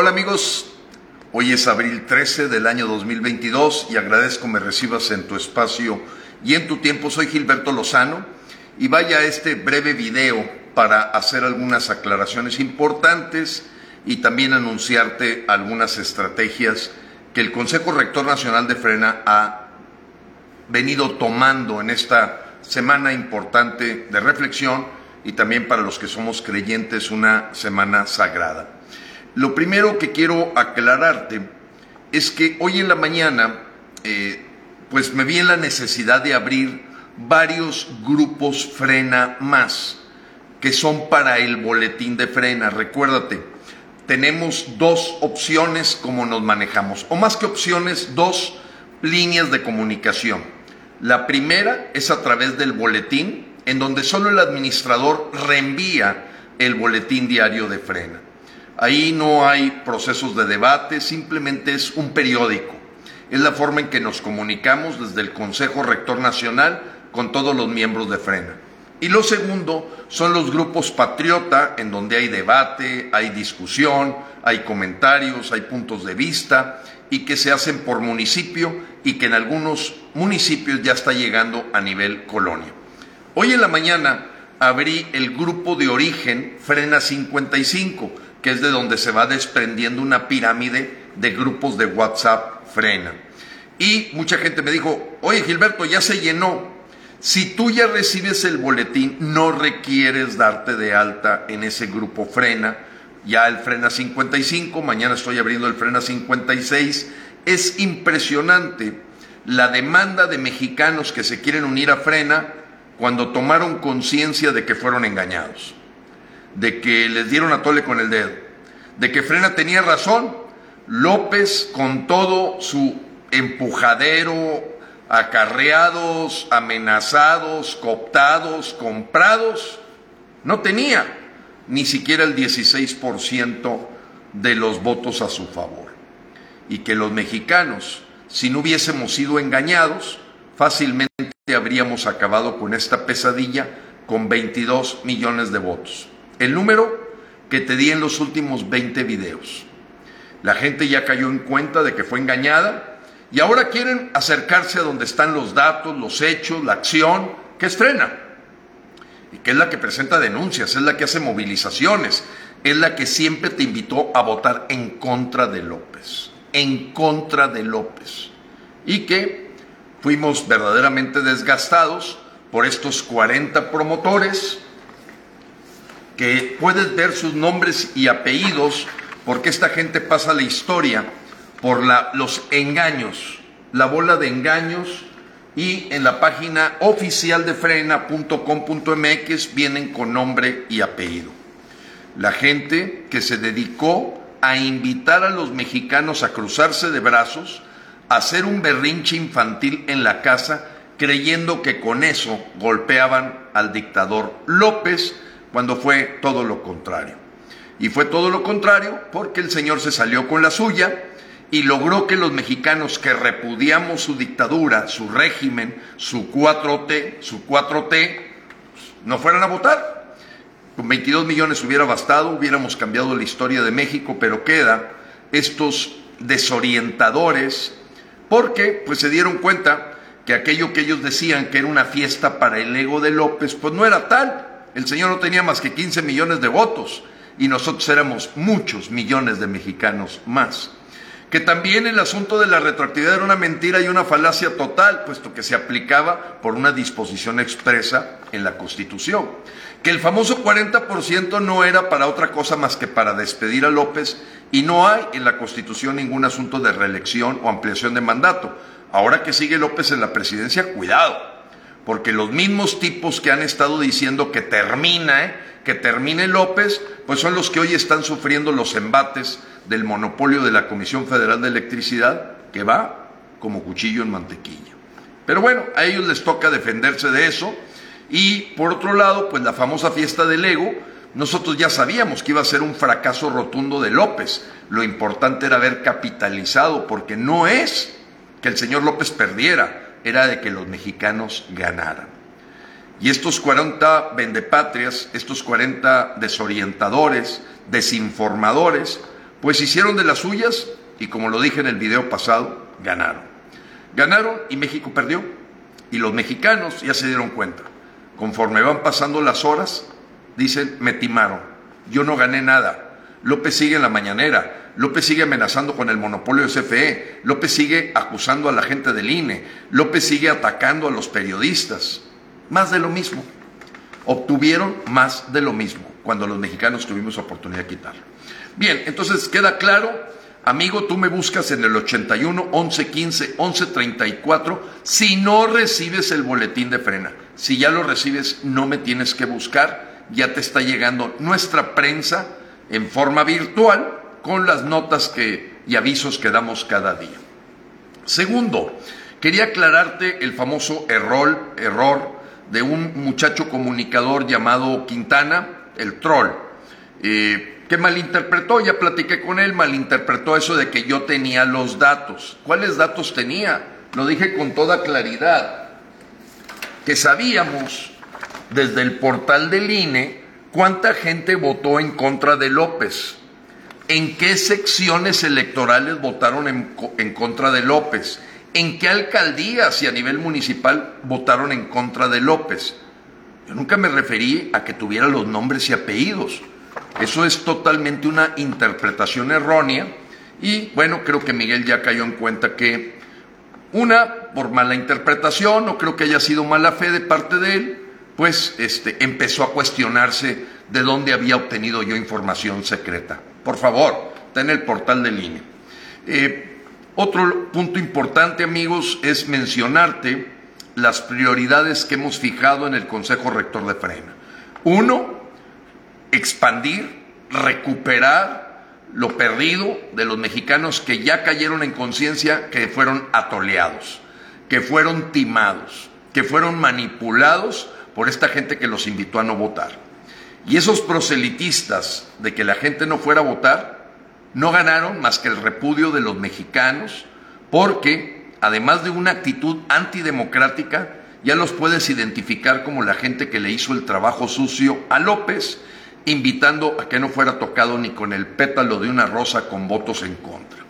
Hola amigos, hoy es abril 13 del año 2022 y agradezco me recibas en tu espacio y en tu tiempo. Soy Gilberto Lozano y vaya a este breve video para hacer algunas aclaraciones importantes y también anunciarte algunas estrategias que el Consejo Rector Nacional de Frena ha venido tomando en esta semana importante de reflexión y también para los que somos creyentes una semana sagrada. Lo primero que quiero aclararte es que hoy en la mañana, eh, pues me vi en la necesidad de abrir varios grupos frena más, que son para el boletín de frena. Recuérdate, tenemos dos opciones como nos manejamos, o más que opciones, dos líneas de comunicación. La primera es a través del boletín, en donde solo el administrador reenvía el boletín diario de frena. Ahí no hay procesos de debate, simplemente es un periódico. Es la forma en que nos comunicamos desde el Consejo Rector Nacional con todos los miembros de Frena. Y lo segundo son los grupos patriota, en donde hay debate, hay discusión, hay comentarios, hay puntos de vista, y que se hacen por municipio y que en algunos municipios ya está llegando a nivel colonia. Hoy en la mañana abrí el grupo de origen Frena 55, que es de donde se va desprendiendo una pirámide de grupos de WhatsApp frena. Y mucha gente me dijo, oye Gilberto, ya se llenó. Si tú ya recibes el boletín, no requieres darte de alta en ese grupo frena. Ya el frena 55, mañana estoy abriendo el frena 56. Es impresionante la demanda de mexicanos que se quieren unir a frena cuando tomaron conciencia de que fueron engañados de que les dieron a tole con el dedo, de que Frena tenía razón, López con todo su empujadero, acarreados, amenazados, cooptados, comprados, no tenía ni siquiera el 16% de los votos a su favor. Y que los mexicanos, si no hubiésemos sido engañados, fácilmente habríamos acabado con esta pesadilla con 22 millones de votos el número que te di en los últimos 20 videos. La gente ya cayó en cuenta de que fue engañada y ahora quieren acercarse a donde están los datos, los hechos, la acción que estrena y que es la que presenta denuncias, es la que hace movilizaciones, es la que siempre te invitó a votar en contra de López, en contra de López. Y que fuimos verdaderamente desgastados por estos 40 promotores que puedes ver sus nombres y apellidos, porque esta gente pasa la historia por la, los engaños, la bola de engaños, y en la página oficial de frena.com.mx vienen con nombre y apellido. La gente que se dedicó a invitar a los mexicanos a cruzarse de brazos, a hacer un berrinche infantil en la casa, creyendo que con eso golpeaban al dictador López, cuando fue todo lo contrario. Y fue todo lo contrario porque el Señor se salió con la suya y logró que los mexicanos que repudiamos su dictadura, su régimen, su 4T, su 4T, no fueran a votar. Con 22 millones hubiera bastado, hubiéramos cambiado la historia de México, pero queda estos desorientadores porque pues se dieron cuenta que aquello que ellos decían que era una fiesta para el ego de López, pues no era tal. El Señor no tenía más que 15 millones de votos y nosotros éramos muchos millones de mexicanos más. Que también el asunto de la retroactividad era una mentira y una falacia total, puesto que se aplicaba por una disposición expresa en la Constitución. Que el famoso 40% no era para otra cosa más que para despedir a López y no hay en la Constitución ningún asunto de reelección o ampliación de mandato. Ahora que sigue López en la presidencia, cuidado, porque los mismos tipos que han estado diciendo que termina, ¿eh? que termine López, pues son los que hoy están sufriendo los embates del monopolio de la Comisión Federal de Electricidad, que va como cuchillo en mantequilla. Pero bueno, a ellos les toca defenderse de eso. Y por otro lado, pues la famosa fiesta del ego, nosotros ya sabíamos que iba a ser un fracaso rotundo de López. Lo importante era haber capitalizado, porque no es que el señor López perdiera, era de que los mexicanos ganaran. Y estos 40 vendepatrias, estos 40 desorientadores, desinformadores, Pues hicieron de las suyas y como lo dije en el video pasado, ganaron. Ganaron y México perdió. Y los mexicanos ya se dieron cuenta. Conforme van pasando las horas, dicen, me timaron. Yo no gané nada. López sigue en la mañanera. López sigue amenazando con el monopolio de CFE. López sigue acusando a la gente del INE. López sigue atacando a los periodistas. Más de lo mismo. Obtuvieron más de lo mismo cuando los mexicanos tuvimos oportunidad de quitarlo. Bien, entonces queda claro Amigo, tú me buscas en el 81 11 15 11 34 si no recibes el boletín de frena. Si ya lo recibes, no me tienes que buscar. Ya te está llegando nuestra prensa en forma virtual con las notas que, y avisos que damos cada día. Segundo, quería aclararte el famoso error, error de un muchacho comunicador llamado Quintana, el troll. Eh, que malinterpretó, ya platiqué con él, malinterpretó eso de que yo tenía los datos. ¿Cuáles datos tenía? Lo dije con toda claridad, que sabíamos desde el portal del INE cuánta gente votó en contra de López, en qué secciones electorales votaron en, en contra de López, en qué alcaldías y a nivel municipal votaron en contra de López. Yo nunca me referí a que tuviera los nombres y apellidos. Eso es totalmente una interpretación errónea y bueno, creo que Miguel ya cayó en cuenta que una, por mala interpretación, no creo que haya sido mala fe de parte de él, pues este, empezó a cuestionarse de dónde había obtenido yo información secreta. Por favor, está en el portal del INE. Eh, otro punto importante, amigos, es mencionarte las prioridades que hemos fijado en el Consejo Rector de Frena. Uno, expandir, recuperar lo perdido de los mexicanos que ya cayeron en conciencia que fueron atoleados, que fueron timados, que fueron manipulados por esta gente que los invitó a no votar. Y esos proselitistas de que la gente no fuera a votar no ganaron más que el repudio de los mexicanos porque, además de una actitud antidemocrática, ya los puedes identificar como la gente que le hizo el trabajo sucio a López invitando a que no fuera tocado ni con el pétalo de una rosa con votos en contra.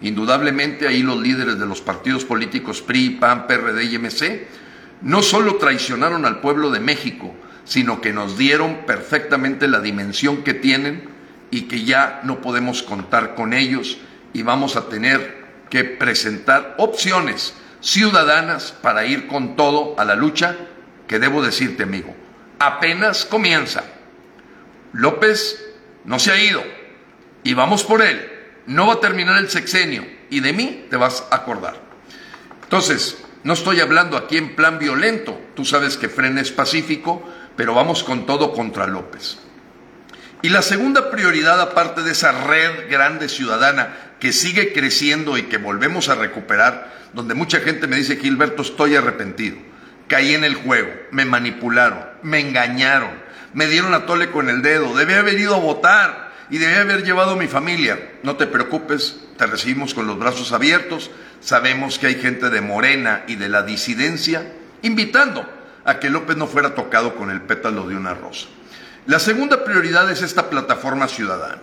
Indudablemente ahí los líderes de los partidos políticos PRI, PAN, PRD y MC no solo traicionaron al pueblo de México, sino que nos dieron perfectamente la dimensión que tienen y que ya no podemos contar con ellos y vamos a tener que presentar opciones ciudadanas para ir con todo a la lucha que debo decirte, amigo, apenas comienza. López no se ha ido y vamos por él. No va a terminar el sexenio y de mí te vas a acordar. Entonces, no estoy hablando aquí en plan violento. Tú sabes que Frena es pacífico, pero vamos con todo contra López. Y la segunda prioridad, aparte de esa red grande ciudadana que sigue creciendo y que volvemos a recuperar, donde mucha gente me dice, Gilberto, estoy arrepentido, caí en el juego, me manipularon, me engañaron, me dieron a tole con el dedo, debía haber ido a votar y debía haber llevado a mi familia. No te preocupes, te recibimos con los brazos abiertos, sabemos que hay gente de Morena y de la disidencia invitando a que López no fuera tocado con el pétalo de una rosa. La segunda prioridad es esta plataforma ciudadana.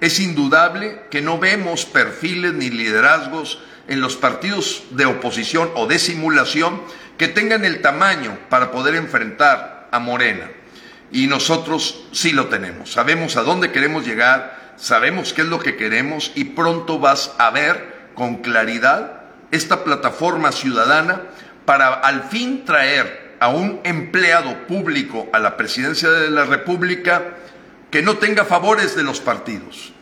Es indudable que no vemos perfiles ni liderazgos en los partidos de oposición o de simulación que tengan el tamaño para poder enfrentar a Morena y nosotros sí lo tenemos. Sabemos a dónde queremos llegar, sabemos qué es lo que queremos y pronto vas a ver con claridad esta plataforma ciudadana para al fin traer a un empleado público a la presidencia de la República que no tenga favores de los partidos,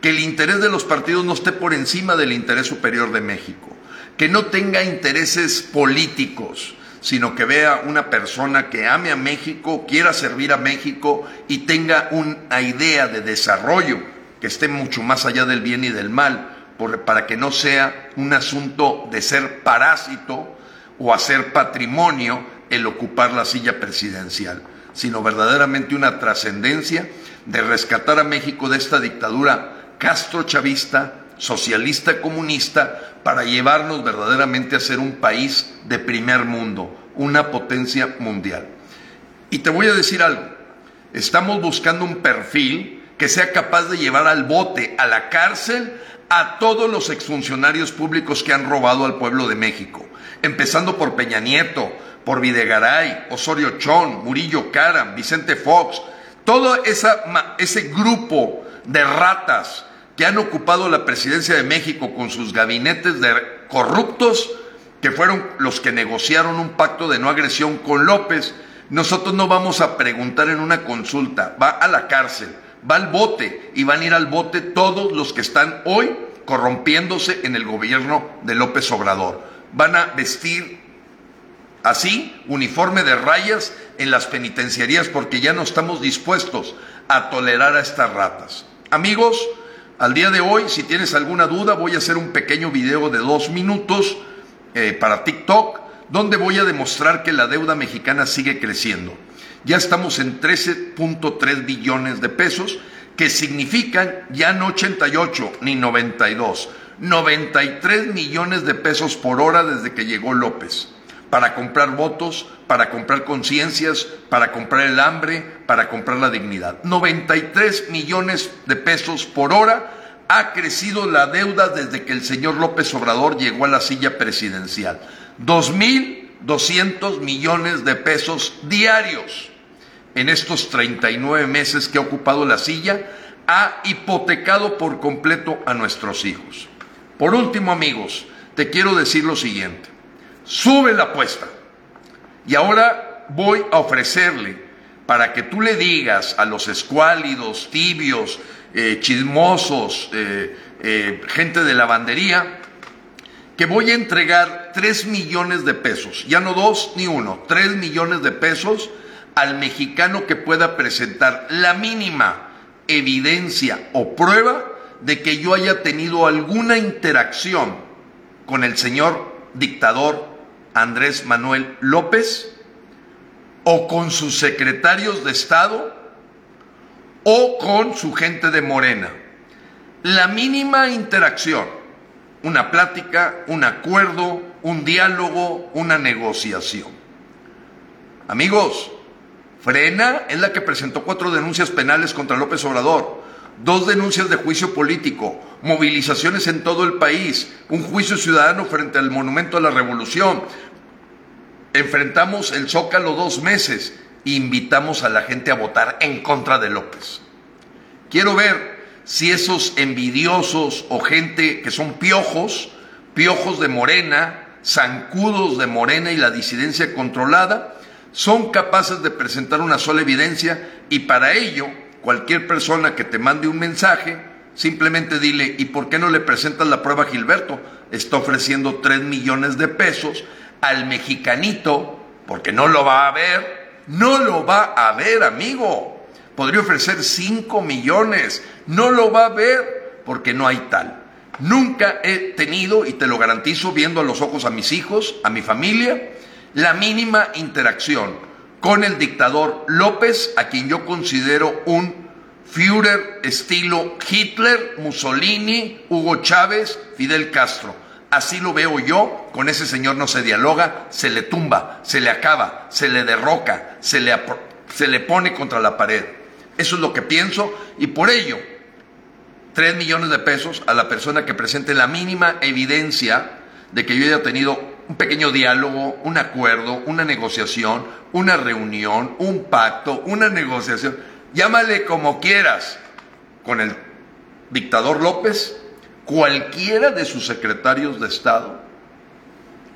que el interés de los partidos no esté por encima del interés superior de México, que no tenga intereses políticos, sino que vea una persona que ame a México, quiera servir a México y tenga una idea de desarrollo que esté mucho más allá del bien y del mal, para que no sea un asunto de ser parásito o hacer patrimonio el ocupar la silla presidencial, sino verdaderamente una trascendencia de rescatar a México de esta dictadura castrochavista, socialista comunista, para llevarnos verdaderamente a ser un país de primer mundo, una potencia mundial. Y te voy a decir algo, estamos buscando un perfil que sea capaz de llevar al bote, a la cárcel, a todos los exfuncionarios públicos que han robado al pueblo de México, empezando por Peña Nieto, por Videgaray, Osorio Chón, Murillo Caram, Vicente Fox, todo esa, ese grupo de ratas que han ocupado la presidencia de México con sus gabinetes de corruptos, que fueron los que negociaron un pacto de no agresión con López, nosotros no vamos a preguntar en una consulta, va a la cárcel, va al bote y van a ir al bote todos los que están hoy corrompiéndose en el gobierno de López Obrador. Van a vestir así uniforme de rayas en las penitenciarías porque ya no estamos dispuestos a tolerar a estas ratas. Amigos, al día de hoy, si tienes alguna duda, voy a hacer un pequeño video de dos minutos eh, para TikTok, donde voy a demostrar que la deuda mexicana sigue creciendo. Ya estamos en 13.3 billones de pesos, que significan ya no 88 ni 92, 93 millones de pesos por hora desde que llegó López, para comprar votos, para comprar conciencias, para comprar el hambre, para comprar la dignidad. 93 millones de pesos por hora ha crecido la deuda desde que el señor López Obrador llegó a la silla presidencial. 2.200 millones de pesos diarios en estos 39 meses que ha ocupado la silla, ha hipotecado por completo a nuestros hijos. Por último, amigos, te quiero decir lo siguiente. Sube la apuesta. Y ahora voy a ofrecerle para que tú le digas a los escuálidos, tibios, eh, chismosos, eh, eh, gente de lavandería, que voy a entregar 3 millones de pesos, ya no dos ni uno, 3 millones de pesos al mexicano que pueda presentar la mínima evidencia o prueba de que yo haya tenido alguna interacción con el señor dictador Andrés Manuel López o con sus secretarios de Estado o con su gente de Morena. La mínima interacción, una plática, un acuerdo, un diálogo, una negociación. Amigos, Frena es la que presentó cuatro denuncias penales contra López Obrador, dos denuncias de juicio político, movilizaciones en todo el país, un juicio ciudadano frente al Monumento a la Revolución. Enfrentamos el Zócalo dos meses e invitamos a la gente a votar en contra de López. Quiero ver si esos envidiosos o gente que son piojos, piojos de Morena, zancudos de Morena y la disidencia controlada, son capaces de presentar una sola evidencia y para ello cualquier persona que te mande un mensaje, simplemente dile, ¿y por qué no le presentas la prueba a Gilberto? Está ofreciendo 3 millones de pesos al mexicanito, porque no lo va a ver, no lo va a ver, amigo. Podría ofrecer 5 millones, no lo va a ver, porque no hay tal. Nunca he tenido, y te lo garantizo viendo a los ojos a mis hijos, a mi familia, la mínima interacción con el dictador López, a quien yo considero un Führer estilo Hitler, Mussolini, Hugo Chávez, Fidel Castro. Así lo veo yo, con ese señor no se dialoga, se le tumba, se le acaba, se le derroca, se le, se le pone contra la pared. Eso es lo que pienso y por ello, tres millones de pesos a la persona que presente la mínima evidencia de que yo haya tenido un pequeño diálogo, un acuerdo, una negociación, una reunión, un pacto, una negociación, llámale como quieras, con el dictador López, cualquiera de sus secretarios de Estado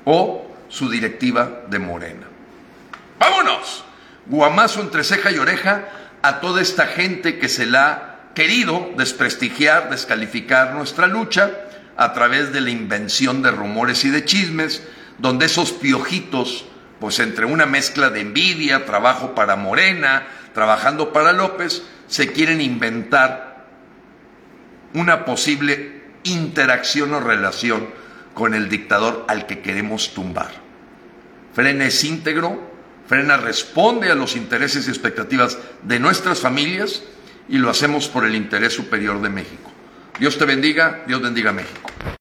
o su directiva de Morena. ¡Vámonos! Guamazo entre ceja y oreja a toda esta gente que se la ha querido desprestigiar, descalificar nuestra lucha a través de la invención de rumores y de chismes, donde esos piojitos, pues entre una mezcla de envidia, trabajo para Morena, trabajando para López, se quieren inventar una posible interacción o relación con el dictador al que queremos tumbar. Frena es íntegro, Frena responde a los intereses y expectativas de nuestras familias y lo hacemos por el interés superior de México. Dios te bendiga, Dios bendiga a México.